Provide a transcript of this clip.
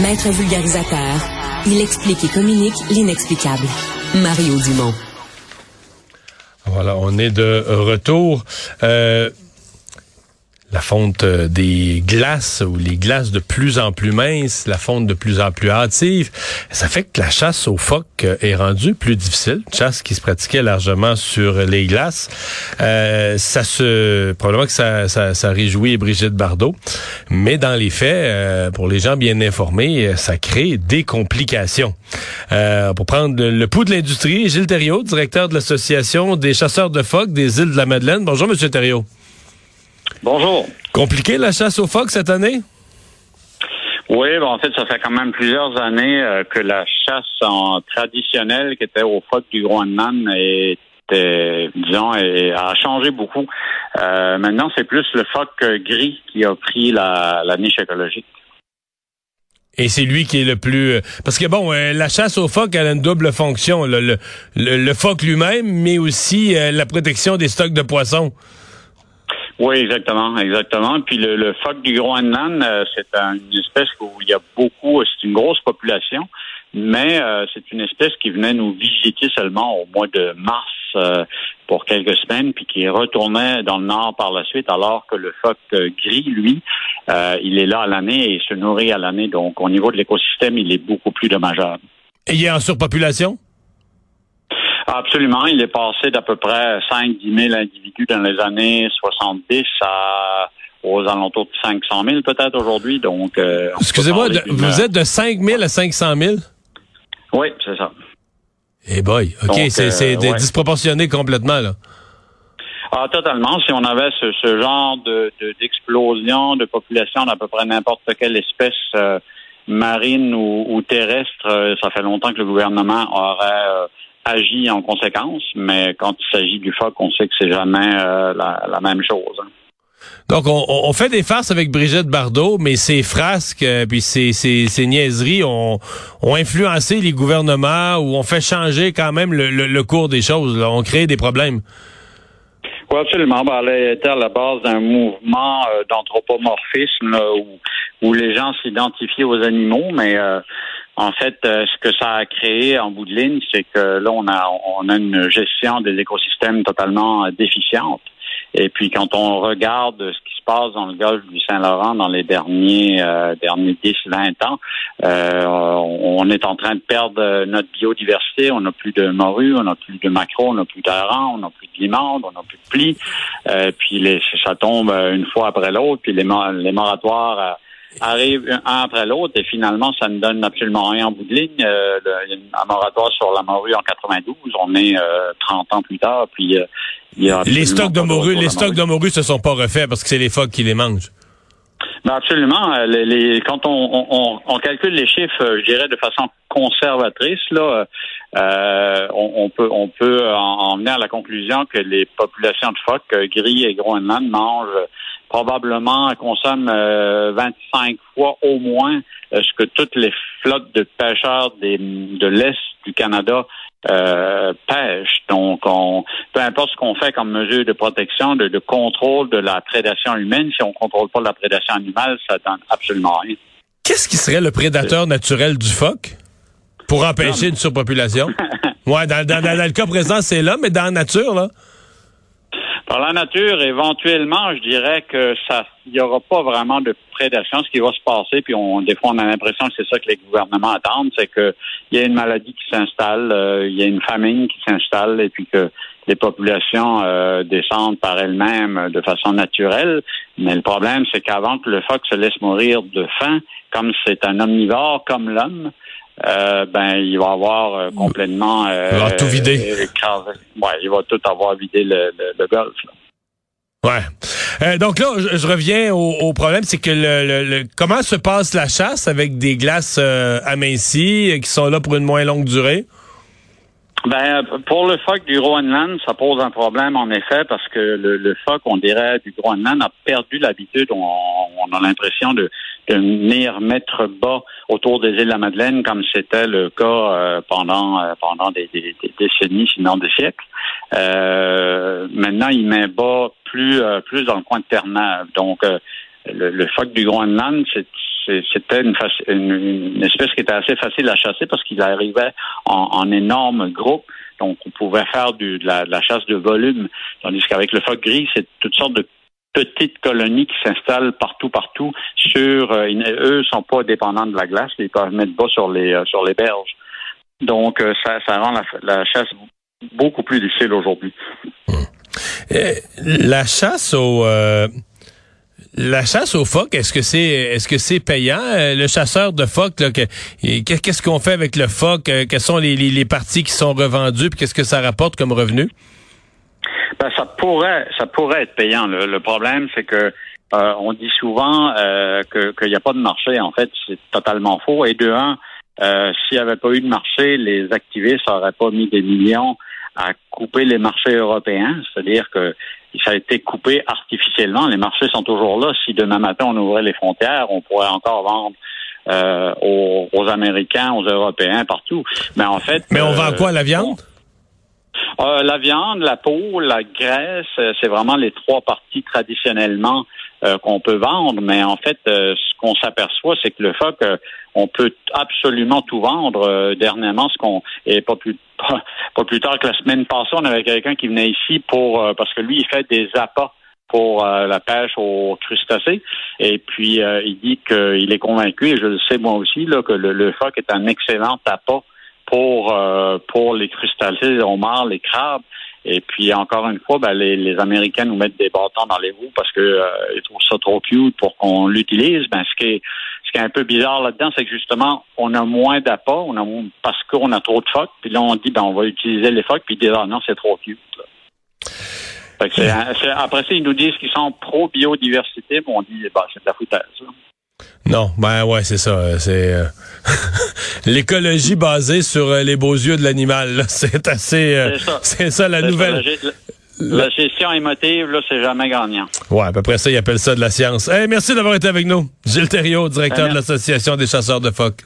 Maître vulgarisateur, il explique et communique l'inexplicable. Mario Dumont. Voilà, on est de retour. Euh, la fonte euh, des glaces ou les glaces de plus en plus minces, la fonte de plus en plus hâtive, ça fait que la chasse aux phoques euh, est rendue plus difficile. Chasse qui se pratiquait largement sur les glaces. Euh, ça se probablement que ça, ça, ça, réjouit Brigitte Bardot, mais dans les faits, pour les gens bien informés, ça crée des complications. pour prendre le pouls de l'industrie, Gilles Thériault, directeur de l'association des chasseurs de phoques des îles de la Madeleine. Bonjour, Monsieur Thériault. Bonjour. Compliqué la chasse aux phoques cette année? Oui, bon, en fait, ça fait quand même plusieurs années euh, que la chasse en traditionnelle qui était aux phoques du Groenland était, disons, a changé beaucoup. Euh, maintenant, c'est plus le phoque gris qui a pris la, niche écologique. Et c'est lui qui est le plus... Parce que, bon, euh, la chasse aux phoques, elle a une double fonction. Le, le, phoque lui-même, mais aussi la protection des stocks de poissons. Oui, exactement, exactement. Puis le, phoque du Groenland, euh, c'est une espèce où il y a beaucoup, c'est une grosse population, mais euh, c'est une espèce qui venait nous visiter seulement au mois de mars euh, pour quelques semaines, puis qui retournait dans le nord par la suite, alors que le phoque gris, lui, il est là à l'année et se nourrit à l'année. Donc, au niveau de l'écosystème, il est beaucoup plus dommageable. Et il est en surpopulation? Absolument. Il est passé d'à peu près 5-10 000 individus dans les années 70 à aux alentours de 500 000 peut-être aujourd'hui. Donc, euh, excusez-moi, vous êtes de 5 000 à 500 000 Oui, c'est ça. Eh boy, ok, c'est euh, disproportionné complètement là. Ah, totalement. Si on avait ce, genre de d'explosion de, population d'à peu près n'importe quelle espèce euh, marine ou, terrestre, ça fait longtemps que le gouvernement aurait agit en conséquence, mais quand il s'agit du phoque, on sait que c'est jamais euh, la, même chose. Hein. Donc, on, fait des farces avec Brigitte Bardot, mais ces frasques, euh, puis ces, ces, niaiseries ont, ont, influencé les gouvernements ou ont fait changer quand même le, cours des choses. Là. On crée des problèmes. Oui, absolument. Ben, elle était à la base d'un mouvement euh, d'anthropomorphisme où, où, les gens s'identifient aux animaux, mais en fait, euh, ce que ça a créé en bout de ligne, c'est que là, on a, on a une gestion des écosystèmes totalement déficiente. Et puis, quand on regarde ce qui se passe dans le golfe du Saint-Laurent dans les derniers euh, derniers 10-20 ans, euh, on est en train de perdre notre biodiversité. On n'a plus de morue, on n'a plus de maquereaux, on n'a plus d'harengs, on n'a plus de limandes, on n'a plus de plis. Puis les, ça tombe une fois après l'autre. Puis les, les moratoires arrive un après l'autre et finalement, ça ne donne absolument rien en bout de ligne. Euh, il y a un moratoire sur la morue en 92. On est 30 euh, ans plus tard. Puis euh, il y a les stocks de morue, les stocks de morue se sont pas refaits parce que c'est les phoques qui les mangent. Ben absolument. Les, quand on, on, on, calcule les chiffres, je dirais de façon conservatrice, là, euh, on, peut peut en, venir à la conclusion que les populations de phoques gris et Groenland mangent probablement consomme 25 euh, fois au moins euh, ce que toutes les flottes de pêcheurs de l'Est du Canada euh, pêchent. Donc, on, peu importe ce qu'on fait comme mesure de protection, de, contrôle de la prédation humaine, si on contrôle pas la prédation animale, ça donne absolument rien. Qu'est-ce qui serait le prédateur naturel du phoque? Pour empêcher une surpopulation? ouais, dans, dans, dans, le cas présent, c'est là, mais dans la nature, là? Dans la nature, éventuellement, je dirais que ça, il n'y aura pas vraiment de prédation. Ce qui va se passer, puis on, des fois, on a l'impression que c'est ça que les gouvernements attendent, c'est qu'il y a une maladie qui s'installe, euh, il y a une famine qui s'installe, et puis que les populations euh, descendent par elles-mêmes de façon naturelle. Mais le problème, c'est qu'avant que le phoque se laisse mourir de faim, comme c'est un omnivore comme l'homme, euh, ben il va avoir euh, complètement il va tout vider. ouais, il va tout avoir vidé le, le, golf. Ouais. Euh, donc là, je, je reviens au, au problème, c'est que le, le- comment se passe la chasse avec des glaces euh, amincies euh, qui sont là pour une moins longue durée? Ben, pour le phoque du Groenland, ça pose un problème en effet parce que le, phoque, on dirait, du Groenland a perdu l'habitude. On, a l'impression de, venir mettre bas autour des îles de la Madeleine comme c'était le cas euh, pendant euh, pendant des, décennies, sinon des siècles. Euh, maintenant, il met bas plus euh, plus dans le coin de Terre-Neuve. Donc, euh, le, le phoque du Groenland, c'est- c'était une, une- espèce qui était assez facile à chasser parce qu'il arrivait en, en énormes groupes. Donc, on pouvait faire du- de, la, chasse de volume. Tandis qu'avec le phoque gris, c'est toutes sortes de petites colonies qui s'installent partout, partout. Sur, euh, sont pas dépendants de la glace, ils peuvent mettre bas sur les euh, sur les berges. Donc, euh, ça, rend la, la chasse beaucoup plus difficile aujourd'hui. Euh, la chasse au euh, la chasse aux phoques, est-ce que c'est est-ce que c'est payant? Euh, le chasseur de phoques qu'est-ce qu'on fait avec le phoque? Euh, Quelles sont les, les, parties qui sont revendues puis qu'est-ce que ça rapporte comme revenu? Ben, ça pourrait, ça pourrait être payant. Le, problème, c'est que euh, on dit souvent euh, qu'il n'y a pas de marché. En fait, c'est totalement faux. Et de un, euh, s'il n'y avait pas eu de marché, les activistes n'auraient pas mis des millions à couper les marchés européens. C'est-à-dire que ça a été coupé artificiellement. Les marchés sont toujours là. Si demain matin on ouvrait les frontières, on pourrait encore vendre euh, aux, aux Américains, aux Européens, partout. Mais en fait, Mais on euh, vend quoi la viande? euh, la viande, la peau, la graisse, euh, c'est vraiment les trois parties traditionnellement euh, qu'on peut vendre. Mais en fait, euh, ce qu'on s'aperçoit, c'est que le phoque, on peut absolument tout vendre. Euh, dernièrement, ce qu'on et pas plus pas, plus tard que la semaine passée, on avait quelqu'un qui venait ici pour euh, parce que lui, il fait des appâts pour euh, la pêche aux crustacés. Et puis, euh, il dit qu'il est convaincu, et je le sais moi aussi, là, que le, le phoque est un excellent appât pour euh, pour les crustacés, les homards, les crabes. Et puis encore une fois, ben, les, les Américains nous mettent des bâtons dans les roues parce que euh, trouvent ça trop cute pour qu'on l'utilise. Ben ce qui est qui est un peu bizarre là-dedans, c'est que justement on a moins d'appât, on a moins- parce qu'on a trop de phoques. Puis là on dit ben on va utiliser les phoques, puis ils disent ah non c'est trop cute. là. Fait que c'est après ça ils nous disent qu'ils sont pro biodiversité, mais on dit ben, c'est de la foutaise. là. Non, ben ouais, c'est ça. euh, C'est euh, l'écologie basée sur euh, les beaux yeux de l'animal. là. C'est assez. euh, C'est ça. c'est ça la C'est nouvelle. La gestion émotive, là, c'est jamais gagnant. Ouais, à peu près ça, ils appellent ça de la science. Hey, merci d'avoir été avec nous. Gilles Thériaut, directeur Ben, de l'Association des chasseurs de phoques.